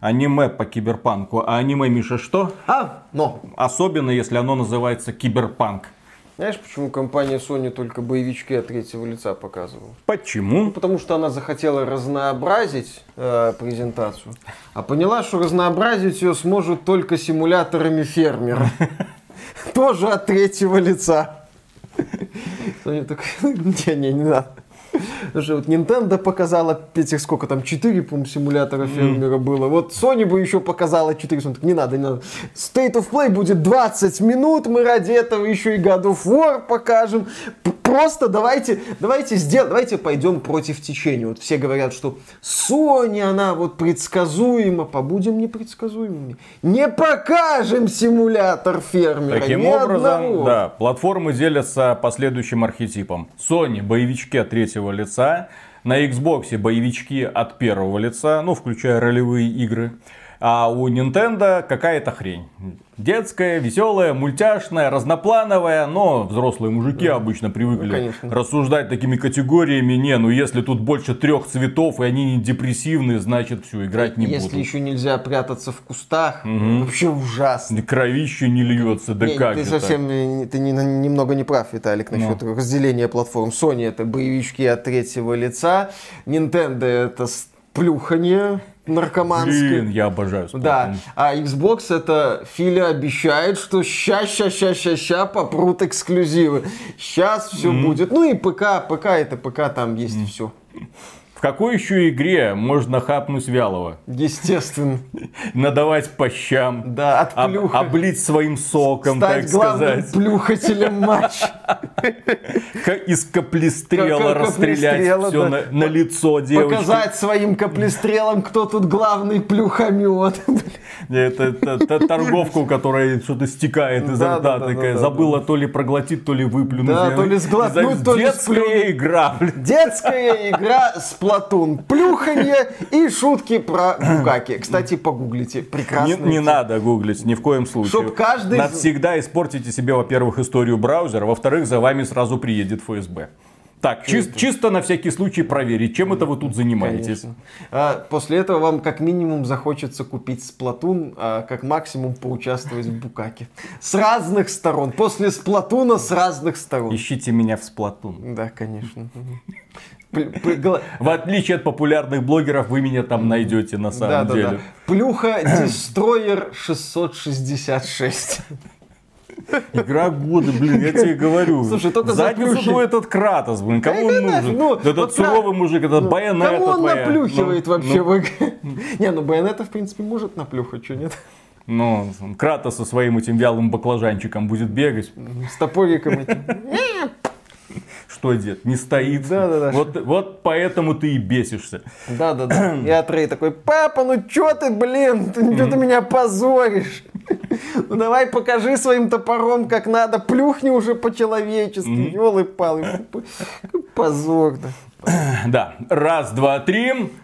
Аниме по киберпанку. А аниме, Миша, что? А, но. Особенно, если оно называется киберпанк. Знаешь, почему компания Sony только боевички от третьего лица показывала? Почему? Ну, потому что она захотела разнообразить э, презентацию, а поняла, что разнообразить ее сможет только симуляторами фермера. Тоже от третьего лица. Соня такая, не, не, не надо. Что вот Nintendo показала этих сколько там, 4, по симулятора фермера было. Вот Sony бы еще показала 4, так, не надо, не надо. State of Play будет 20 минут, мы ради этого еще и God of War покажем просто давайте, давайте сделаем, давайте пойдем против течения. Вот все говорят, что Sony, она вот предсказуема, побудем непредсказуемыми. Не покажем симулятор фермера. Таким ни образом, одного. да, платформы делятся по следующим архетипам. Sony боевички от третьего лица, на Xbox боевички от первого лица, ну, включая ролевые игры. А у Nintendo какая-то хрень. Детская, веселая, мультяшная, разноплановая, но взрослые мужики обычно привыкли Ну, конечно. рассуждать такими категориями. Не, ну если тут больше трех цветов и они не депрессивные, значит все, играть не Если буду. еще нельзя прятаться в кустах, вообще ужасно. Кровище не льется, да Не, как ты так? совсем ты не- немного не прав, Виталик, насчет разделения платформ. Sony это боевички от третьего лица, Nintendo это с- плюханье наркоманское. Блин, я обожаю Splatoon. Да, а Xbox это Филя обещает, что ща, ща, ща, ща, ща попрут эксклюзивы. Сейчас все будет. Ну и ПК, ПК это ПК, там есть все. В какой еще игре можно хапнуть вялого? Естественно. Надавать по щам? Да, от об- облить своим соком, Стать так главным сказать. плюхателем матча. Из каплестрела расстрелять все на лицо девочки. Показать своим каплестрелом, кто тут главный плюхомет. Это, это- это торговка, у которой что-то стекает изо Да, рта, да, такая да, забыла то ли проглотить, то ли выплюнуть. Да, то ли сглотнуть, то ли Детская игра. Детская игра Сплатун. Плюханье и шутки про Букаки. Кстати, погуглите. Не, Прекрасно. не надо гуглить, ни в коем случае. Чтоб каждый- Навсегда испортите себе, во-первых, историю браузера, во-вторых, за вами сразу приедет ФСБ. Так, чис- чисто на всякий случай проверить, чем это вы тут занимаетесь. Конечно. А, после этого вам как минимум захочется купить Сплатун, а как максимум поучаствовать в Букаке. С разных сторон. После Сплатуна с разных сторон. Ищите меня в Сплатун. Да, конечно. В отличие от популярных блогеров, вы меня там найдете на самом да, деле. да. Плюха Destroyer 666. Игра года, блин, я тебе говорю. Слушай, только за плюхи. этот Кратос, блин, кому он Да нужен? ну, этот вот суровый мужик, этот Ну, байонета Кому он наплюхивает Ну, вообще ну, в игре? Не, ну Байонета, в принципе, может наплюхать, что нет? Ну, Кратос со своим этим вялым баклажанчиком будет бегать. С топориком этим. Что, дед, не стоит? Да-да-да. Вот, вот поэтому ты и бесишься. Да-да-да. И Атрей такой, папа, ну чё ты, блин, ты, чё ты меня позоришь? Ну давай покажи своим топором, как надо, плюхни уже по-человечески, елы-палы. Позор, да. Да, раз, два, три.